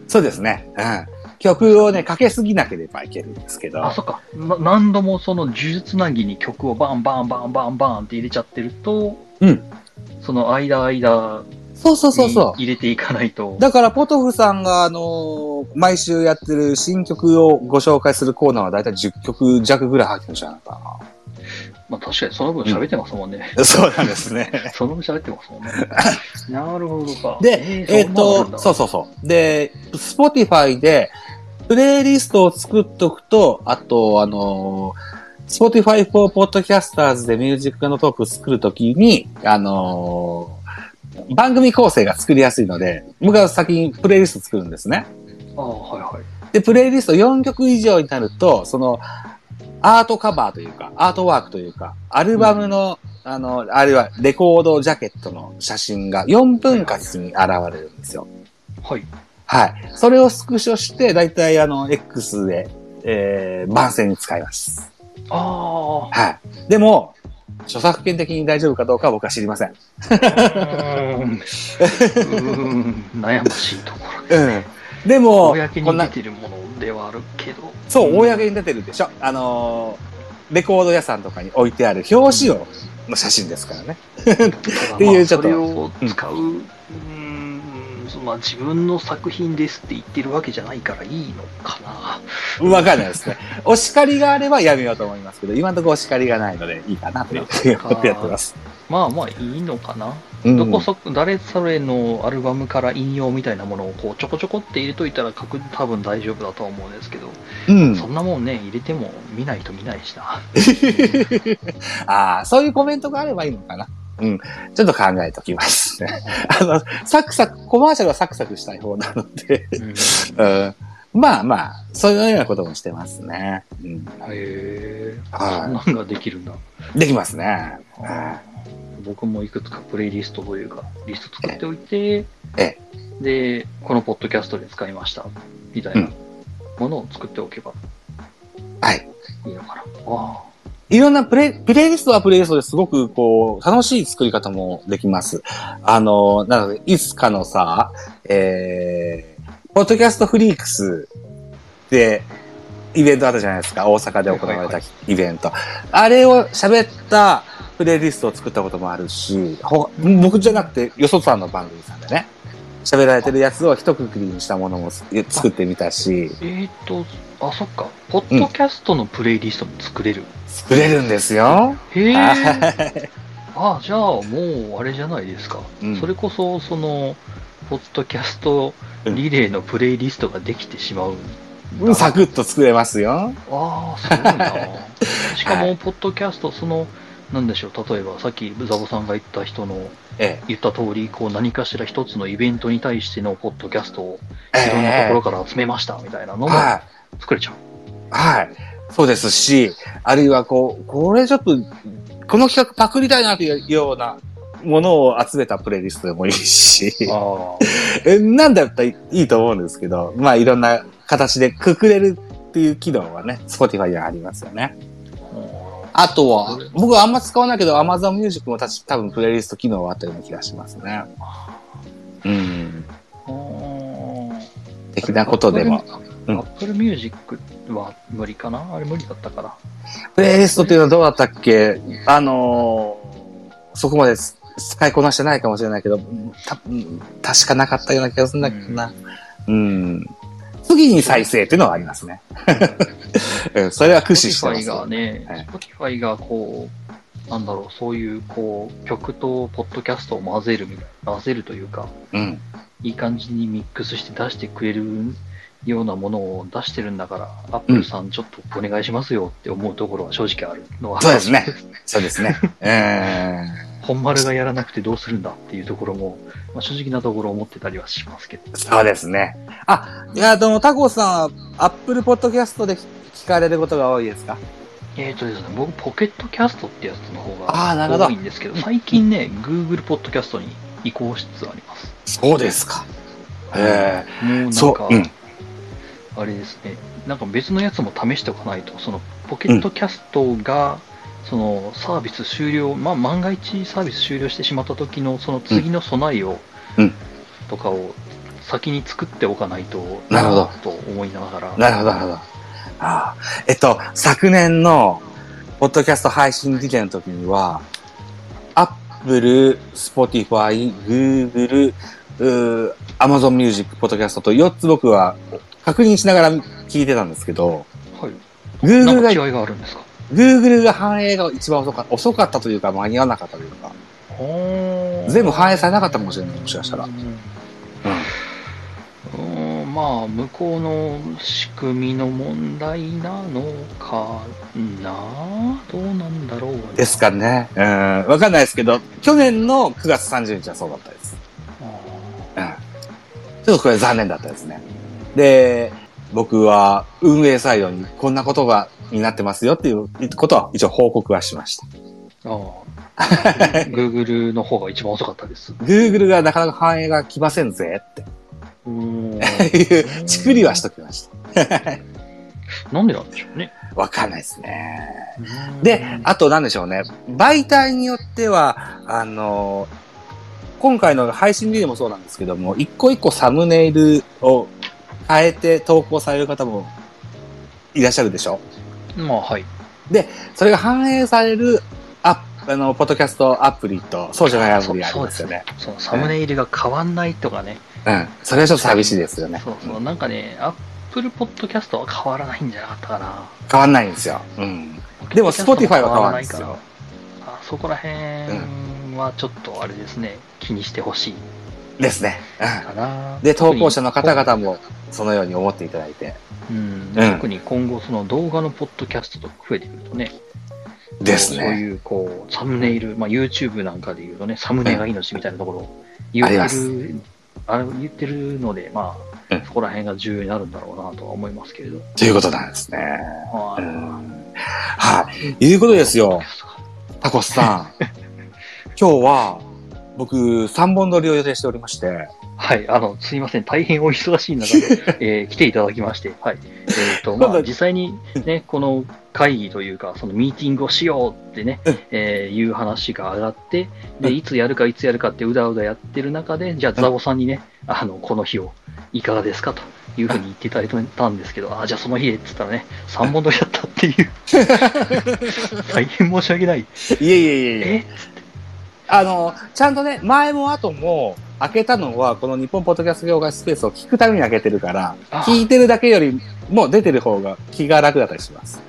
そうですね。うん。曲をね、かけすぎなければいけるんですけど。あ、そっか。な何度もその呪術つなぎに曲をバンバンバンバンバンって入れちゃってると、うん。その間間そうそうそうにそう。入れていかないと。だから、ポトフさんが、あのー毎週やってる新曲をご紹介するコーナーはだいたい10曲弱ぐらい入ってるんじゃないかまあ、確かにその分喋ってますもんね。な。そうなんですね。その分喋ってますもんね。なるほどか。で、えっ、ーそんなのあるんと、だそうそうそう。で、Spotify で、プレイリストを作っとくと、あと、あのー、Spotify for Podcasters でミュージックのトークを作るときに、あのー番組構成が作りやすいので、僕は先にプレイリスト作るんですね。ああ、はいはい。で、プレイリスト4曲以上になると、その、アートカバーというか、アートワークというか、アルバムの、あの、あるいはレコードジャケットの写真が4分割に現れるんですよ。はい。はい。それをスクショして、だいたいあの、X で、えー、番宣に使います。ああ。はい。でも、著作権的に大丈夫かどうかは僕は知りません。悩ましいところ。うん。でも、公にこんな出、てるものではあるけど。そう、公に出てるでしょ。あのーレコード屋さんとかに置いてある表紙を、の写真ですからね。っていうちょっとそれを使う、うーん、まあ自分の作品ですって言ってるわけじゃないからいいのかな。わかんないですね。お叱りがあればやめようと思いますけど、今のところお叱りがないのでいいかなということでやってます。まあまあいいのかな。うんどこそこ、誰それのアルバムから引用みたいなものをこうちょこちょこって入れといたら確多分大丈夫だとは思うんですけど、うんそんなもんね、入れても見ないと見ないしな。ああ、そういうコメントがあればいいのかな。うん。ちょっと考えときますね。あの、サクサク、コマーシャルはサクサクしたい方なので、うん、うん、まあまあ、そういうようなこともしてますね。うん、へえ、はいそんなんができるんだ。できますね。僕もいくつかプレイリストというか、リスト作っておいて、えで、このポッドキャストで使いました、みたいなものを作っておけばはい。いいのかな。あいろんなプレイ、プレイリストはプレイリストですごくこう、楽しい作り方もできます。あの、なので、いつかのさ、えー、ポッドキャストフリークスで、イベントあったじゃないですか。大阪で行われたイベント。あれを喋ったプレイリストを作ったこともあるし、ほ僕じゃなくて、よそさんの番組さんでね、喋られてるやつを一括りにしたものも作ってみたし、えーっと、あ、そっか。ポッドキャストのプレイリストも作れる。作れるんですよ。へえ。はい あ、じゃあもうあれじゃないですか。うんそれこそ、その、ポッドキャストリレーのプレイリストができてしまうんだサクッと作れますよ。ああ、すごいな。しかも、ポッドキャスト、その、なんでしょう、例えばさっきザボさんが言った人のえ言った通り、こう何かしら一つのイベントに対してのポッドキャストをえ。いろんなところから集めましたみたいなのもはい。作れちゃう。はい。そうですし、あるいはこう、これちょっと、この企画パクりたいなというようなものを集めたプレイリストでもいいし、なんだったらいいと思うんですけど、まあいろんな形でくくれるっていう機能はね、Spotify にはありますよね。あ。あとは、僕はあんま使わないけど、Amazon Music もたし多分プレイリスト機能はあったような気がしますね。うん。的なことでも。うん Apple Music っは無理かな？あれ無理だったかなプレイリストっていうのはどうだったっけ？あのーそこまで使いこなしてないかもしれないけど、た確かなかったような気がするんだけどな。うん。次に再生っていうのはありますね。うんそれは駆使してます。Spotify がね、はい Spotify がこう、なんだろう、そういう、こう、曲とポッドキャストを混ぜるみたいな、混ぜるというか、うん。いい感じにミックスして出してくれるようなものを出してるんだから、アップルさんちょっとお願いしますよって思うところは正直あるのは。そうですね。そうですね。うん。本丸がやらなくてどうするんだっていうところも、まあ、正直なところ思ってたりはしますけど。そうですね。あ、いや、でも、タコさんは、アップルポッドキャストで聞かれることが多いですか？えーとですね、僕、ポケットキャストってやつの方が多いんですけど、最近ね、Google ポッドキャストに移行しつつあります。そうですか。へもうなんか、あれですね、なんか別のやつも試しておかないと、そのポケットキャストが、そのサービス終了、まあ、万が一サービス終了してしまった時のその次の備えを、うん。とかを先に作っておかないとなるほど。と思いながら、なるほど、なるほど。ああ。えっと、昨年の、ポッドキャスト配信時点の時には、Apple、Spotify、Google、うー Amazon Music、ポッドキャストと4つ僕は確認しながら聞いてたんですけど、はい、Google が、いがあるんですか？Google が反映が一番遅かった、遅かったというか間に合わなかったというか、全部反映されなかったかもしれない、もしかしたら。ううん。んうんまあ、向こうの仕組みの問題なのかな？どうなんだろうねですかね。うん。わかんないですけど、去年の9月30日はそうだったです。あうん。ちょっとこれ残念だったですね。で、僕は運営サイドにこんなことが、になってますよっていうことは一応報告はしました。ーあー Google の方が一番遅かったです。Google がなかなか反映が来ませんぜってうーんいう、ちくりはしときました。なんでなんでしょうね。わかんないですね。で、あとなんでしょうね。媒体によっては、あの、今回の配信リレーもそうなんですけども、一個一個サムネイルを変えて投稿される方もいらっしゃるでしょ？まあ、はい。それが反映されるアップ、あの、ポッドキャストアプリと、そうじゃないアプリがありますよね。そのサムネイルが変わんないとかね。うん。それはちょっと寂しいですよね。そうそう。なんかね、Apple Podcast は変わらないんじゃなかったかな。変わんないんですよ。うん。でも Spotify は変わらないんですよ。あそこら辺はちょっとあれですね、気にしてほしいですね。で、投稿者の方々もそのように思っていただいて。うん、うん特に今後、その動画のポッドキャストとか増えてくるとね、ですね。そういうこうサムネイル、まあ、YouTube なんかで言うとね、サムネが命みたいなところを言ってる、あれ言ってるので、まあ、うんそこら辺が重要になるんだろうなとは思いますけれど。ということなんですね。はい。いうことですよ。タコスさん。今日は、僕、3本撮りを予定しておりまして、はい、あの、すいません、大変お忙しい中で、えー来ていただきまして、はい。えっ、と、まあ、実際にね、この会議というか、そのミーティングをしようってね、うん。えーいう話が上がって、で、うん。いつやるかいつやるかってうだうだやってる中で、じゃあ、ザボさんにね、あの、この日をいかがですか？というふうに言っていただいたんですけど、あ、じゃあその日でって言ったらね、3本撮りだったっていう、大変申し訳ない。いえいえいえいえ。え？あの、ちゃんとね、前も後も、開けたのは、この日本ポッドキャスト業界スペースを聞くために開けてるから、あ聞いてるだけよりも出てる方が気が楽だったりします。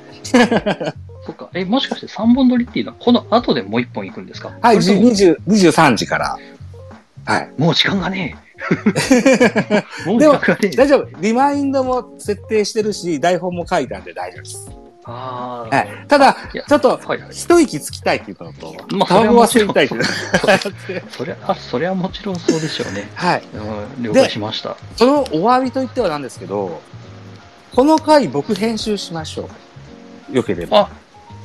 そっか、え、もしかして3本撮りっていうのは、この後でもう1本行くんですか？はい、それとも20 23時から。はい。もう時間がねえ。もう時間がねえ。大丈夫。リマインドも設定してるし、台本も書いたんで大丈夫です。ああ、はい。ただちょっと、はいはい。一息つきたいっていうのと、まあタバコは吸いたいってい そりゃ、あそりゃもちろんそうでしょうね。はい。うん、了解しました。そのお詫びと言ってはなんですけど、この回僕編集しましょう。よければ。あ、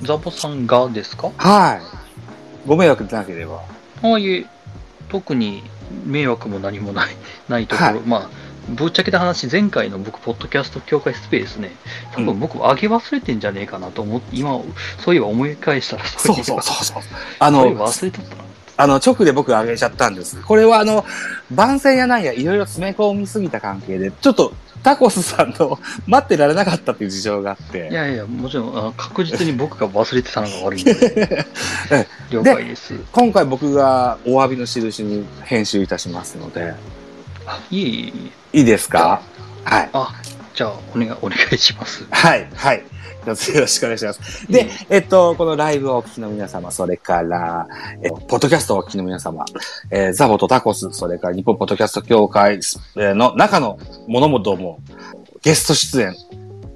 ザボさんがですか？はい。ご迷惑でなければ。ああいえ、特に迷惑も何もない、ないところ、はいまあ、ぶっちゃけた話、前回の僕、ポッドキャスト協会スペースね、多分僕、上げ忘れてんじゃねえかなと思って、今、そういえば思い返したら、そうそううそうそう。ああの、の、忘れとったな。あの、直で僕上げちゃったんです。これはあの、番宣やなんやいろいろ詰め込みすぎた関係で、ちょっとタコスさんの 待ってられなかったっていう事情があって。いやいや、もちろん、あの確実に僕が忘れてたのが悪いの で、了解です。今回僕がお詫びの印に編集いたしますので、あいえいえいえ。いいですか？はい。あ、じゃあ、お願い、お願いします。はい、はい。よろしくお願いします。で、えっと、このライブをお聞きの皆様、それから、えポッドキャストをお聞きの皆様、えーザボとタコス、それから日本ポッドキャスト協会えーの中のものもども、ゲスト出演、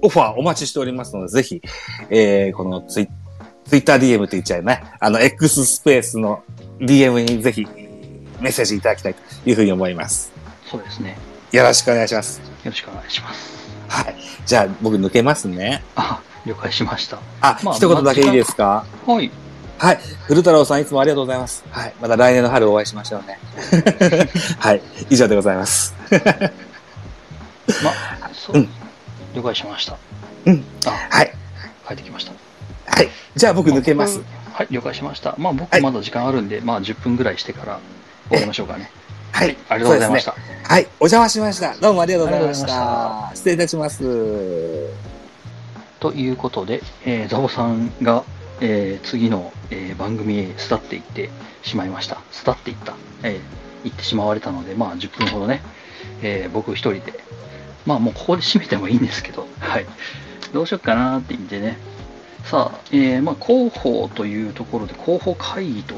オファーお待ちしておりますので、ぜひ、えーこのツイツイッター DM って言っちゃうね。あの、X スペースの DM にぜひメッセージいただきたいというふうに思います。そうですね。よろしくお願いします。よろしくお願いします。はい。じゃあ、僕抜けますね。あ、了解しました。あ、まあ一言だけいいですか？はい。はい。古太郎さんいつもありがとうございます。はい。また来年の春お会いしましょうね。はい。以上でございます。ま、そう、うん了解しました。うん。あ、はい。帰ってきました。はい。じゃあ僕抜けます。はい、了解しました。まあ僕はいまだ時間あるんで、まあ10分ぐらいしてから終わりましょうかね。はい。ありがとうございました。ねはい。お邪魔しました。どうもありがとうございましありがとうございまた。失礼いたします。ということで、えーザボさんが、えー次の、えー番組へ巣立っていってしまいました。巣立っていった。えー行ってしまわれたので、まあ10分ほどね、えー僕一人で、まあもうここで締めてもいいんですけど、はい。どうしようかなって言ってね。さあ、えーまあ広報というところで広報会議と、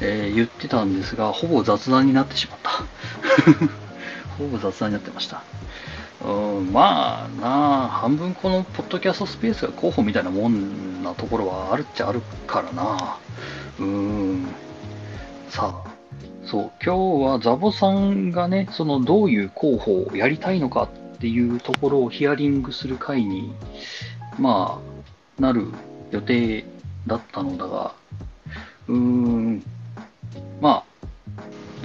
えー言ってたんですが、ほぼ雑談になってしまった。ほぼ雑談になってました。うん、まあなあ、半分このポッドキャストスペースが候補みたいなもんなところはあるっちゃあるからな。うん。さあ、そう、今日はザボさんがね、そのどういう候補をやりたいのかっていうところをヒアリングする会に、まあ、なる予定だったのだが、うーん、まあ、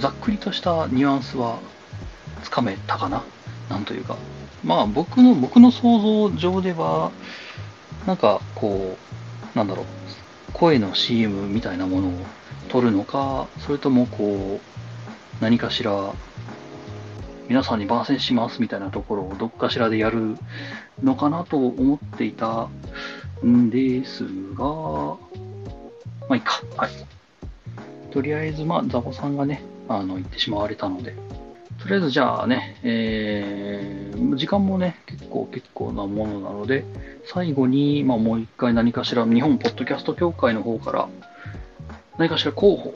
ざっくりとしたニュアンスはつかめたかな？なんというか。まあ僕の、僕の想像上では、なんかこう、なんだろう、声の CM みたいなものを撮るのか、それともこう、何かしら、皆さんに番宣しますみたいなところをどっかしらでやるのかなと思っていたんですが、まあいいか。はい。とりあえず、まあ、ザボさんがね、あの、行ってしまわれたので、とりあえずじゃあね、えー、時間もね、結構結構なものなので、最後に、まあもう一回何かしら、日本ポッドキャスト協会の方から、何かしら候補、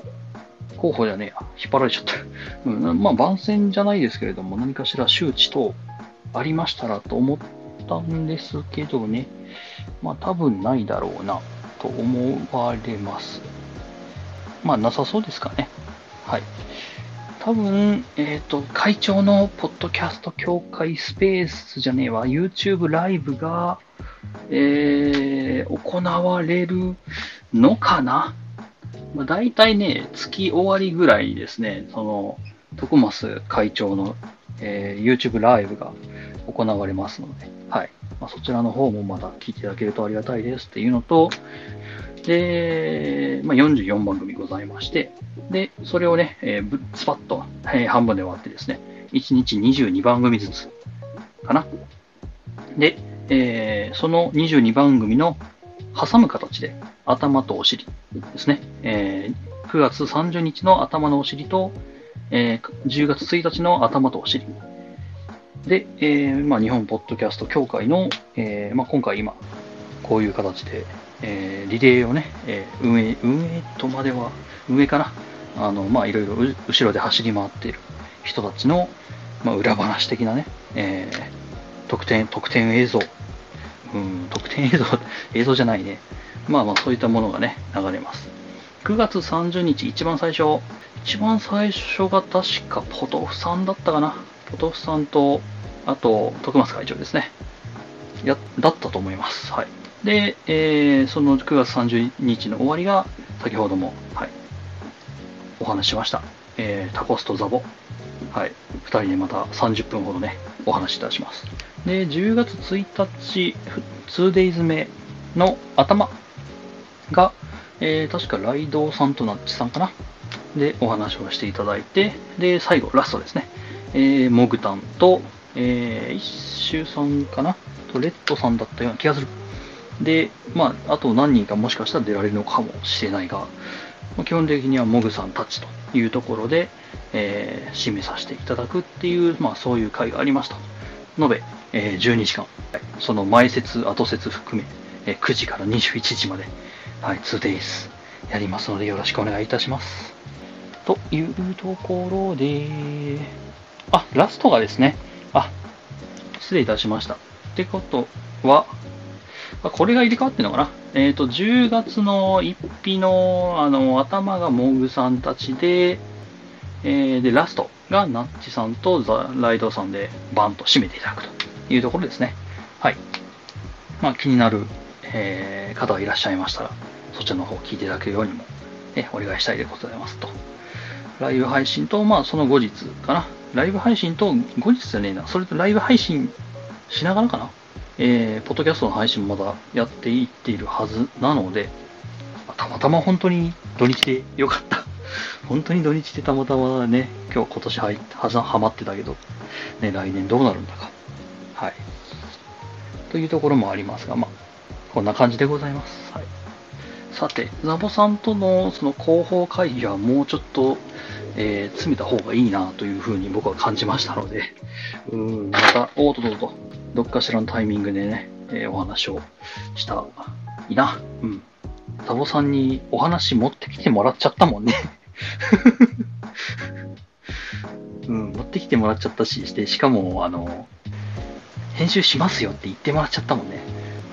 候補じゃねえや、引っ張られちゃった。うん、まあ番宣じゃないですけれども、何かしら周知等ありましたらと思ったんですけどね、まあ多分ないだろうな、と思われます。まあなさそうですかね。はい。多分、えっ、と、会長のポッドキャスト協会スペースじゃねえわ、YouTube ライブが、えー、行われるのかなまあ、大体ね、月終わりぐらいにですね、その、徳増会長の、えー YouTube ライブが行われますので、はい。まあ、そちらの方もまた聞いていただけるとありがたいですっていうのと、で、まあ、44番組ございまして、で、それをね、えースパッと、えー半分で割ってですね、1日22番組ずつかな。で、えーその22番組の挟む形で、頭とお尻ですね。えー9月30日の頭のお尻と、えー10月1日の頭とお尻。で、えーまあ、日本ポッドキャスト協会の、えーまあ、今回今、こういう形で、えーリレーをね、えー運営、運営とまでは、運営かな。あの、まあ、いろいろ後ろで走り回っている人たちの、まあ、裏話的なね、えー特典、特典映像、うん、特典映像、映像じゃないね。まあまあ、そういったものがね、流れます。9月30日、一番最初、一番最初が確かポトフさんだったかな。ポトフさんと、あと、徳松会長ですね。や、だったと思います。はい。で、えーその9月30日の終わりが、先ほども、はい、お話ししました。えータコスとザボ。はい。二人でまた30分ほどね、お話しいたします。で、10月1日、2days 目の頭が、えー確かライドウさんとナッチさんかなで、お話をしていただいて、で、最後、ラストですね。えー、モグタンと、えー、一周さんかな？と、レッドさんだったような気がする。で、まあ、あと何人かもしかしたら出られるのかもしれないが、基本的にはモグさんたちというところで、えー、締めさせていただくっていう、まあ、そういう回がありました。延べ、えー、12時間、その前説、後説含め、えー、9時から21時まで、はい、2days やりますのでよろしくお願いいたします。というところで、あ、ラストがですね、あ、失礼いたしました。ってことは、これが入れ替わってるのかな？えっ、ー、と、10月の1日の、あの、頭がモグさんたちで、えー、で、ラストがナッチさんとザ・ライドさんでバンと締めていただくというところですね。はい。まあ、気になる、えー、方がいらっしゃいましたら、そちらの方を聞いていただけるようにも、えお願いしたいでございますと。ライブ配信と、まあ、その後日かな。ライブ配信と、後日じゃねえな。それとライブ配信しながらかな。えー、ポッドキャストの配信もまだやっていっているはずなので、たまたま本当に土日でよかった。本当に土日でたまたまね、今日今年入はざはまってたけど、ね、来年どうなるんだか。はい。というところもありますが、まあ、こんな感じでございます。はい。さて、ザボさんとのその広報会議はもうちょっと、えー、詰めた方がいいなというふうに僕は感じましたので、うん、また、おっとっとっと、どっかしらのタイミングでね、えー、お話をしたいいな。うん。ザボさんにお話持ってきてもらっちゃったもんね うん、持ってきてもらっちゃったし、して、しかも、あの、編集しますよって言ってもらっちゃったもんね。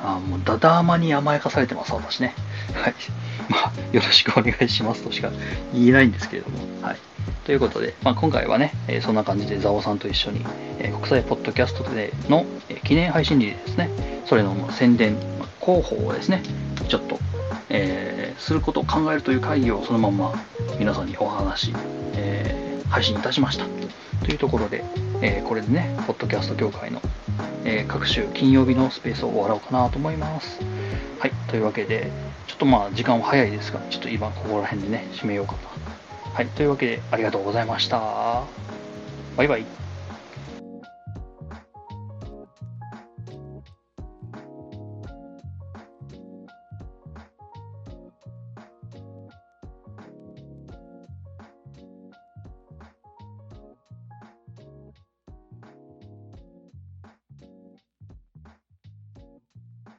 あもう、ダダーマに甘やかされてます、私ね。はい。まあ、よろしくお願いしますとしか言えないんですけれども。はい。ということで、まあ、今回はね、えー、そんな感じでザオさんと一緒に、えー、国際ポッドキャストでの、えー、記念配信日ですね、それの宣伝、まあ、広報をですね、ちょっと、えすることを考えるという会議をそのまま皆さんにお話、え配信いたしました。というところで、えこれでね、ポッドキャスト協会の、え各週金曜日のスペースを終わろうかなと思います。はい、というわけで、ちょっとまあ時間は早いですが、ちょっと今ここら辺でね、締めようかな。はい、というわけでありがとうございました。バイバイ。